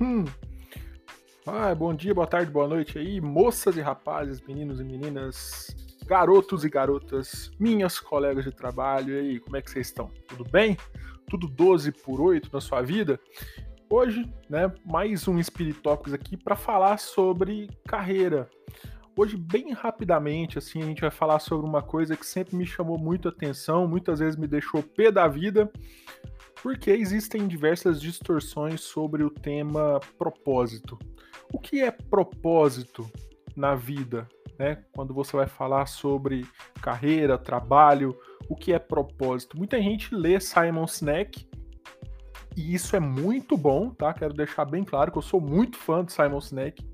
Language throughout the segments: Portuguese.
Hum. Bom dia, boa tarde, boa noite aí, moças e rapazes, meninos e meninas, garotos e garotas, minhas colegas de trabalho, e aí, como é que vocês estão? Tudo bem? Tudo 12 por 8 na sua vida? Hoje, né, mais um Spirit Talks aqui para falar sobre carreira. Hoje, bem rapidamente, assim, a gente vai falar sobre uma coisa que sempre me chamou muito atenção, muitas vezes me deixou pé da vida, porque existem diversas distorções sobre o tema propósito. O que é propósito na vida? Né? Quando você vai falar sobre carreira, trabalho, o que é propósito? Muita gente lê Simon Sinek e isso é muito bom, tá? Quero deixar bem claro que eu sou muito fã de Simon Sinek,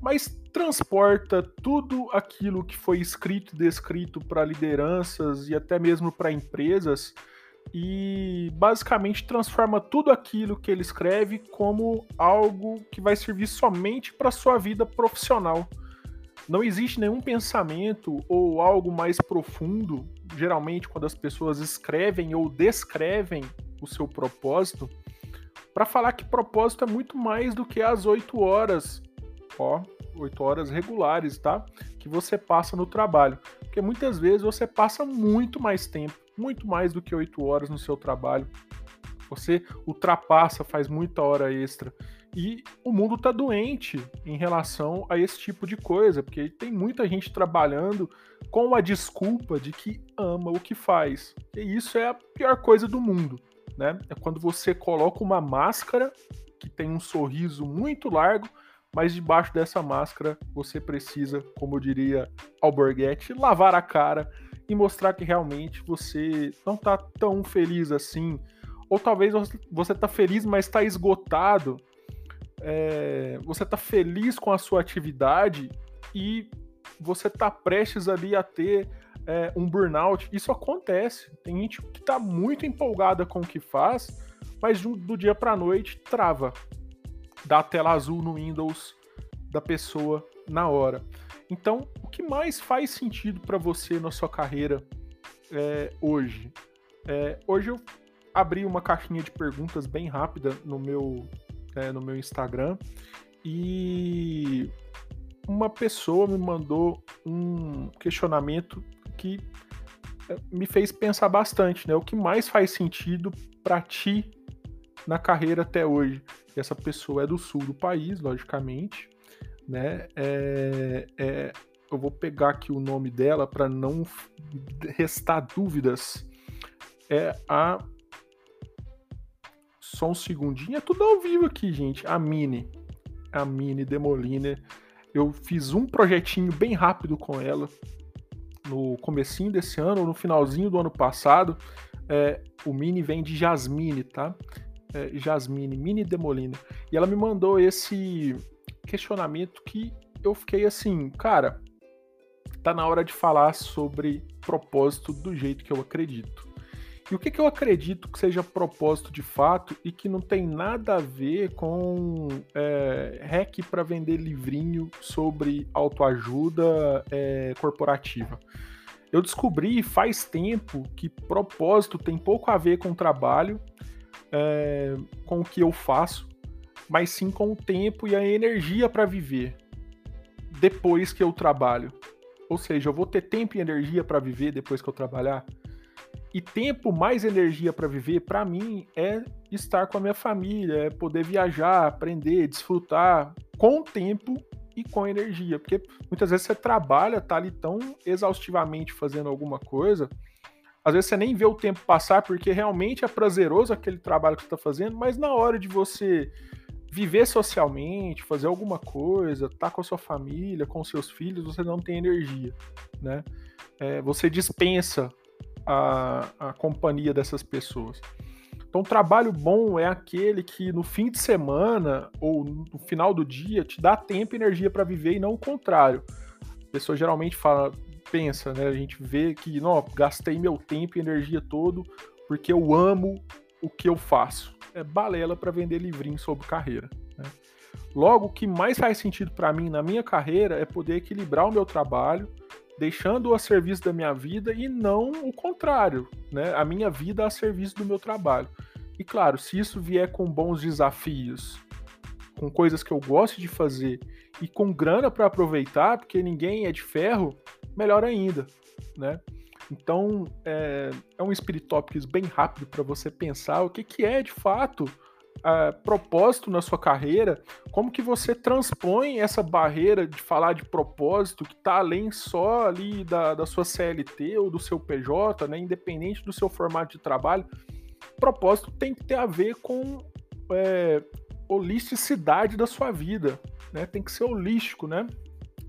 mas transporta tudo aquilo que foi escrito e descrito para lideranças e até mesmo para empresas e basicamente transforma tudo aquilo que ele escreve como algo que vai servir somente para sua vida profissional. Não existe nenhum pensamento ou algo mais profundo, geralmente quando as pessoas escrevem ou descrevem o seu propósito, para falar que propósito é muito mais do que as oito horas, ó, oito horas regulares, tá? Que você passa no trabalho. Porque muitas vezes você passa muito mais tempo muito mais do que oito horas no seu trabalho. Você ultrapassa, faz muita hora extra. E o mundo está doente em relação a esse tipo de coisa, porque tem muita gente trabalhando com a desculpa de que ama o que faz. E isso é a pior coisa do mundo, né? É quando você coloca uma máscara que tem um sorriso muito largo, mas debaixo dessa máscara você precisa, como diria Alborguete, lavar a cara e mostrar que realmente você não tá tão feliz assim. Ou talvez você tá feliz, mas está esgotado. É, você tá feliz com a sua atividade e você tá prestes ali a ter é, um burnout. Isso acontece. Tem gente que tá muito empolgada com o que faz, mas do dia para noite trava. Dá a tela azul no Windows da pessoa na hora. Então, que mais faz sentido para você na sua carreira é, hoje? É, hoje eu abri uma caixinha de perguntas bem rápida no meu, é, no meu Instagram e uma pessoa me mandou um questionamento que é, me fez pensar bastante, né? O que mais faz sentido para ti na carreira até hoje? E essa pessoa é do sul do país, logicamente, né? É, é, eu vou pegar aqui o nome dela para não restar dúvidas. É a. Só um segundinho. É tudo ao vivo aqui, gente. A Mini. A Mini Demoliner. Eu fiz um projetinho bem rápido com ela no comecinho desse ano, no finalzinho do ano passado. É, o Mini vem de Jasmine, tá? É, Jasmine, Mini Demoliner. E ela me mandou esse questionamento que eu fiquei assim, cara, tá na hora de falar sobre propósito do jeito que eu acredito. E o que, que eu acredito que seja propósito de fato e que não tem nada a ver com é, hack para vender livrinho sobre autoajuda é, corporativa. Eu descobri faz tempo que propósito tem pouco a ver com trabalho, é, com o que eu faço, mas sim com o tempo e a energia para viver depois que eu trabalho. Ou seja, eu vou ter tempo e energia para viver depois que eu trabalhar. E tempo mais energia para viver, para mim, é estar com a minha família, é poder viajar, aprender, desfrutar com tempo e com energia. Porque muitas vezes você trabalha, tá ali tão exaustivamente fazendo alguma coisa, às vezes você nem vê o tempo passar porque realmente é prazeroso aquele trabalho que você está fazendo, mas na hora de você viver socialmente, fazer alguma coisa, estar tá com a sua família, com seus filhos, você não tem energia, né? É, você dispensa a, a companhia dessas pessoas. Então, trabalho bom é aquele que no fim de semana ou no final do dia te dá tempo e energia para viver e não o contrário. A pessoa geralmente fala, pensa, né? A gente vê que, não, gastei meu tempo e energia todo porque eu amo o que eu faço é balela para vender livrinho sobre carreira. Né? Logo, o que mais faz sentido para mim na minha carreira é poder equilibrar o meu trabalho, deixando-o a serviço da minha vida e não o contrário, né? A minha vida a serviço do meu trabalho. E claro, se isso vier com bons desafios, com coisas que eu gosto de fazer e com grana para aproveitar, porque ninguém é de ferro, melhor ainda, né? Então, é, é um Spirit Topics bem rápido para você pensar o que, que é de fato propósito na sua carreira, como que você transpõe essa barreira de falar de propósito que está além só ali da, da sua CLT ou do seu PJ, né, independente do seu formato de trabalho. Propósito tem que ter a ver com é, holisticidade da sua vida, né? Tem que ser holístico, né?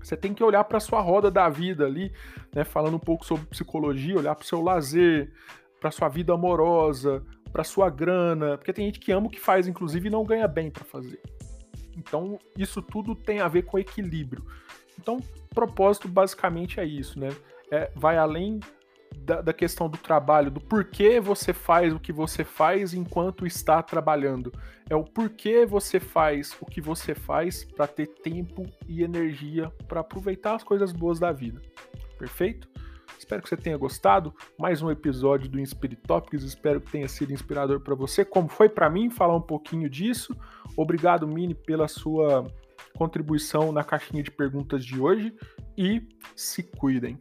Você tem que olhar para a sua roda da vida ali, né? Falando um pouco sobre psicologia, olhar para o seu lazer, para sua vida amorosa, para sua grana, porque tem gente que ama o que faz, inclusive, e não ganha bem para fazer. Então, isso tudo tem a ver com equilíbrio. Então, propósito basicamente é isso, né? É, vai além da, da, questão do trabalho, do porquê você faz o que você faz enquanto está trabalhando. É o porquê você faz o que você faz para ter tempo e energia para aproveitar as coisas boas da vida. Perfeito? Espero que você tenha gostado. Mais um episódio do Inspirit Topics. Espero que tenha sido inspirador para você, como foi para mim falar um pouquinho disso. Obrigado, Mini, pela sua contribuição na caixinha de perguntas de hoje e se cuidem.